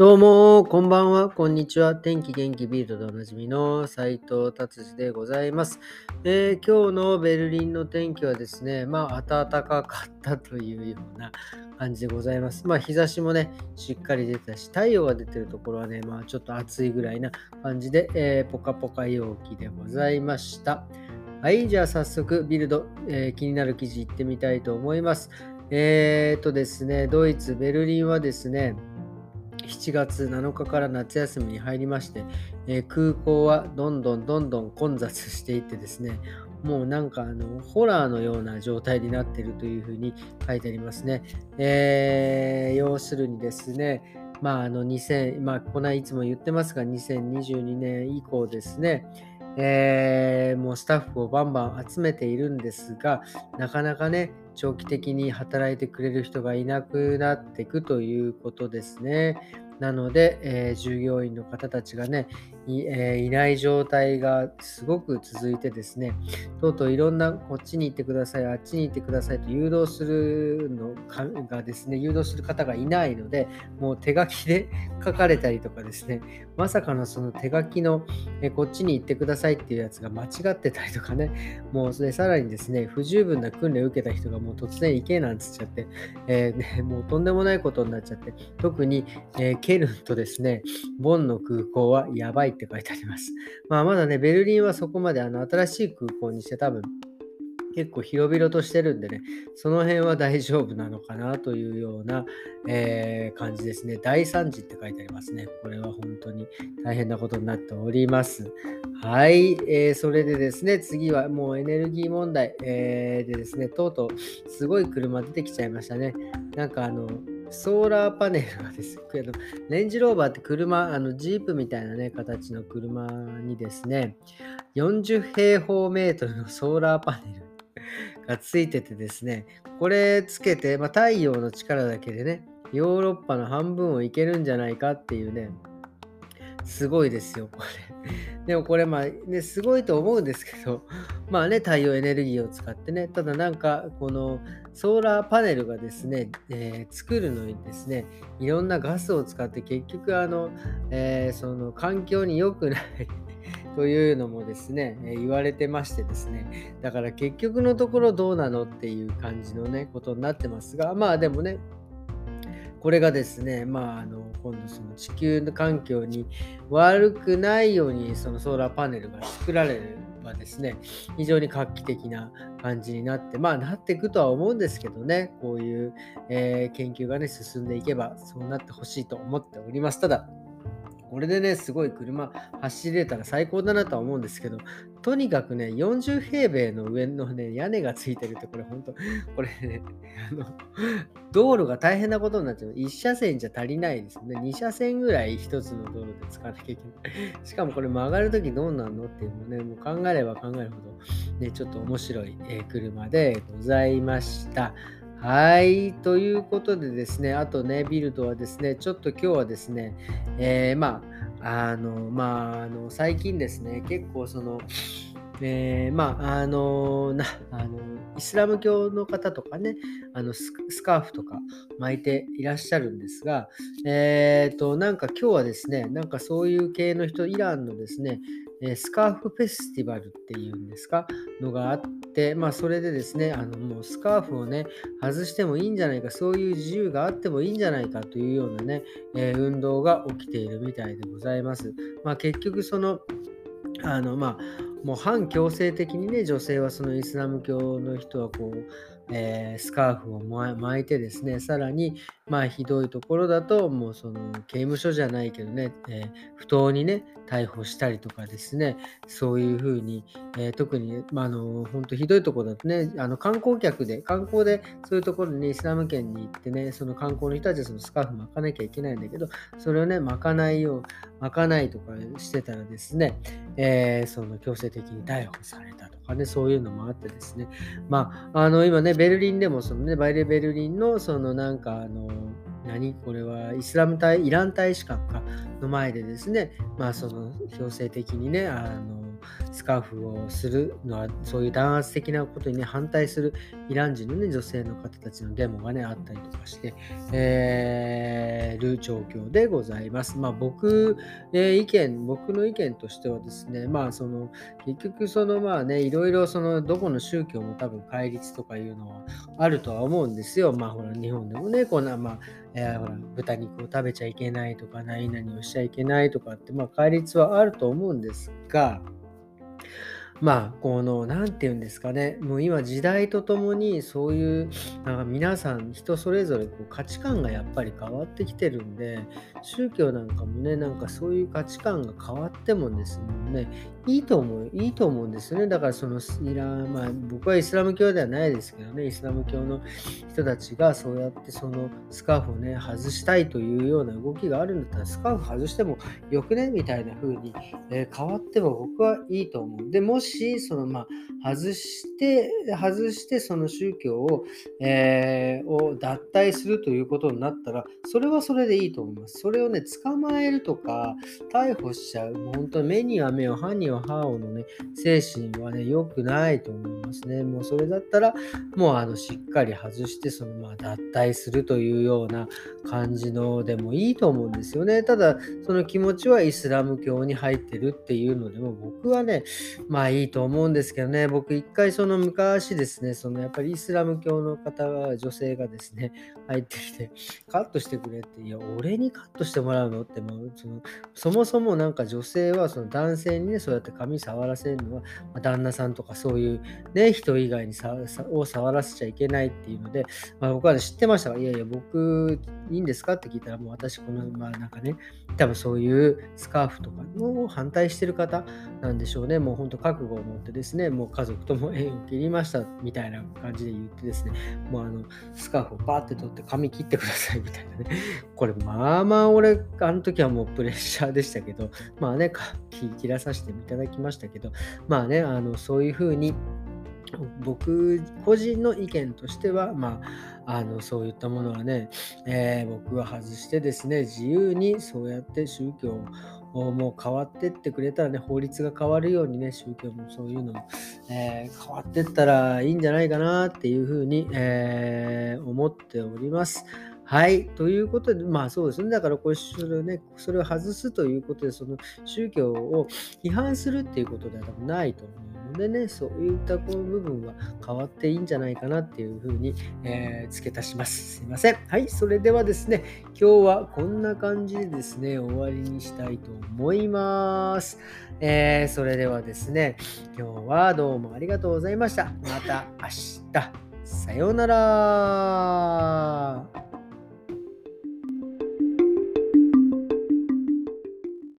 どうも、こんばんは、こんにちは。天気元気ビルドでおなじみの斉藤達治でございます、えー、今日のベルリンの天気はですね、まあ、暖かかったというような感じでございます。まあ、日差しもね、しっかり出たし、太陽が出てるところはね、まあ、ちょっと暑いぐらいな感じで、えー、ポカポカ陽気でございました。はい、じゃあ早速、ビルド、えー、気になる記事いってみたいと思います。えー、とですね、ドイツ、ベルリンはですね、7月7日から夏休みに入りまして、えー、空港はどんどんどんどん混雑していってですね、もうなんかあのホラーのような状態になっているというふうに書いてありますね。えー、要するにですね、まああの2000、まあこないつも言ってますが、2022年以降ですね、えー、もうスタッフをバンバン集めているんですが、なかなかね、長期的に働いてくれる人がいなくなっていくということですね。なので、えー、従業員の方たちがねい,、えー、いない状態がすごく続いてですね、とうとういろんなこっちに行ってください、あっちに行ってくださいと誘導するのがですね、誘導する方がいないので、もう手書きで書かれたりとかですね、まさかのその手書きの、えこっちに行ってくださいっていうやつが間違ってたりとかね、もうそれさらにですね、不十分な訓練を受けた人がもう突然行けなんつっちゃって、えーね、もうとんでもないことになっちゃって、特に、えー、ケルンとですね、ボンの空港はやばいって書いてあります。まあまだね、ベルリンはそこまであの新しい空港にして多分結構広々としてるんでね、その辺は大丈夫なのかなというような、えー、感じですね。大惨事って書いてありますね。これは本当に大変なことになっております。はい、えー、それでですね、次はもうエネルギー問題、えー、でですね、とうとうすごい車出てきちゃいましたね。なんかあの、ソーラーパネルがですけど、レンジローバーって車、あのジープみたいなね、形の車にですね、40平方メートルのソーラーパネル がついててですね、これつけて、まあ、太陽の力だけでね、ヨーロッパの半分をいけるんじゃないかっていうね、すごいですよ、これ。でもこれ、まあね、すごいと思うんですけど、まあね、太陽エネルギーを使ってね、ただなんか、このソーラーパネルがですね、えー、作るのにですね、いろんなガスを使って結局、あの、えー、その環境に良くない というのもですね、え言われてましてですね、だから結局のところどうなのっていう感じのね、ことになってますが、まあでもね、これがですね、まあ、あの今度その地球の環境に悪くないようにそのソーラーパネルが作られればですね、非常に画期的な感じになって、まあなっていくとは思うんですけどね、こういう、えー、研究がね、進んでいけばそうなってほしいと思っております。ただ、これでね、すごい車走れたら最高だなとは思うんですけど、とにかくね、40平米の上のね、屋根がついてるって、これ本当、これね、あの、道路が大変なことになっちゃう。1車線じゃ足りないですよね。2車線ぐらい1つの道路で使わなきゃいけない。しかもこれ曲がるときどうなるのっていうのね、もう考えれば考えるほど、ね、ちょっと面白い、え、車でございました。はい。ということでですね、あとね、ビルドはですね、ちょっと今日はですね、えー、まあ、あの、まあ、あの、最近ですね、結構その、えー、まあ、あのな、あの、イスラム教の方とかね、あのスカーフとか巻いていらっしゃるんですが、えっ、ー、と、なんか今日はですね、なんかそういう系の人、イランのですね、えスカーフフェスティバルっていうんですか、のがあって、まあそれでですね、あのもうスカーフをね、外してもいいんじゃないか、そういう自由があってもいいんじゃないかというようなね、えー、運動が起きているみたいでございます。まあ結局その、あのまあもう反強制的にね、女性はそのイスラム教の人はこう、えー、スカーフを巻いてですね、さらに、まあ、ひどいところだと、もうその刑務所じゃないけどね、えー、不当にね、逮捕したりとかですね、そういうふうに、えー、特に、まあ、あの、本当ひどいところだとね、あの観光客で、観光でそういうところに、イスラム圏に行ってね、その観光の人たちはそのスカーフ巻かなきゃいけないんだけど、それをね、巻かないよう、巻かないとかしてたらですね、えー、その強制的に逮捕されたとかね、そういうのもあってですね、まあ、あの、今ね、ベルリンでも、そのね、バイレベルリンの、そのなんか、あの、何？これはイスラム大、イラン大使館かの前でですね、まあその強制的にね、あの、スカーフをするのは、そういう弾圧的なことにね、反対するイラン人のね、女性の方たちのデモがね、あったりとかして、えー、る状況でございます。まあ僕、え、意見、僕の意見としてはですね、まあその、結局そのまあね、いろいろその、どこの宗教も多分戒律とかいうのはあるとは思うんですよ。まあほら、日本でもね、こんな、まあ、えー、ほら豚肉を食べちゃいけないとか、何々をしちゃいけないとかって、まあ、戒律はあると思うんですが、まあ、この、何て言うんですかね、もう今時代とともにそういう、なんか皆さん人それぞれこう価値観がやっぱり変わってきてるんで、宗教なんかもね、なんかそういう価値観が変わってもですね、いいと思う、いいと思うんですよね。だからそのイラまあ僕はイスラム教ではないですけどね、イスラム教の人たちがそうやってそのスカーフをね、外したいというような動きがあるんだったら、スカーフ外してもよくね？みたいな風に、えー、変わっても僕はいいと思う。で、もし、そのまあ、外して、外してその宗教を、えー、を脱退するということになったら、それはそれでいいと思います。それをね、捕まえるとか、逮捕しちゃう、本当目には目を、歯には歯をのね、精神はね、良くないと思いますね。もうそれだったら、もうあの、しっかり外して、そのまあ、脱退するというような感じのでもいいと思うんですよね。ただ、その気持ちはイスラム教に入ってるっていうのでも、僕はね、まあいいと思うんですけどね、僕一回その昔ですね、そのやっぱりイスラム教の方が、女性がですね、入ってきて、カットしてくれって、いや、俺にカットしてもらうの？ってもうその、そもそもなんか女性はその男性にね、そうやって髪触らせるのは、まあ、旦那さんとかそういうね、人以外にさを触らせちゃいけないっていうので、まあ、僕は、ね、知ってましたが、いやいや、僕いいんですか？って聞いたら、もう私、この、まあなんかね、多分そういうスカーフとかの反対してる方なんでしょうね。もう本当覚悟を持ってですね、もう家族とも縁を切りましたみたいな感じで言ってですね、もうあの、スカーフをバーって取って髪切ってくださいみたいなね。これ、まあまあ俺、あの時はもうプレッシャーでしたけど、まあね、切らさせていただきましたけど、まあね、あの、そういうふうに、僕個人の意見としては、まあ、あのそういったものはね、えー、僕は外してですね、自由にそうやって宗教をもう変わってってくれたらね、法律が変わるようにね、宗教もそういうの、えー、変わってったらいいんじゃないかなっていうふうに、えー、思っております。はい。ということで、まあそうですね。だからこれ、それをね、それを外すということで、その宗教を批判するっていうことでは多分ないと思うのでね、そういったこの部分は変わっていいんじゃないかなっていうふうに、えー、付け足します。すいません。はい、それではですね、今日はこんな感じでですね、終わりにしたいと思います。えー、それではですね、今日はどうもありがとうございました。また明日。さようなら。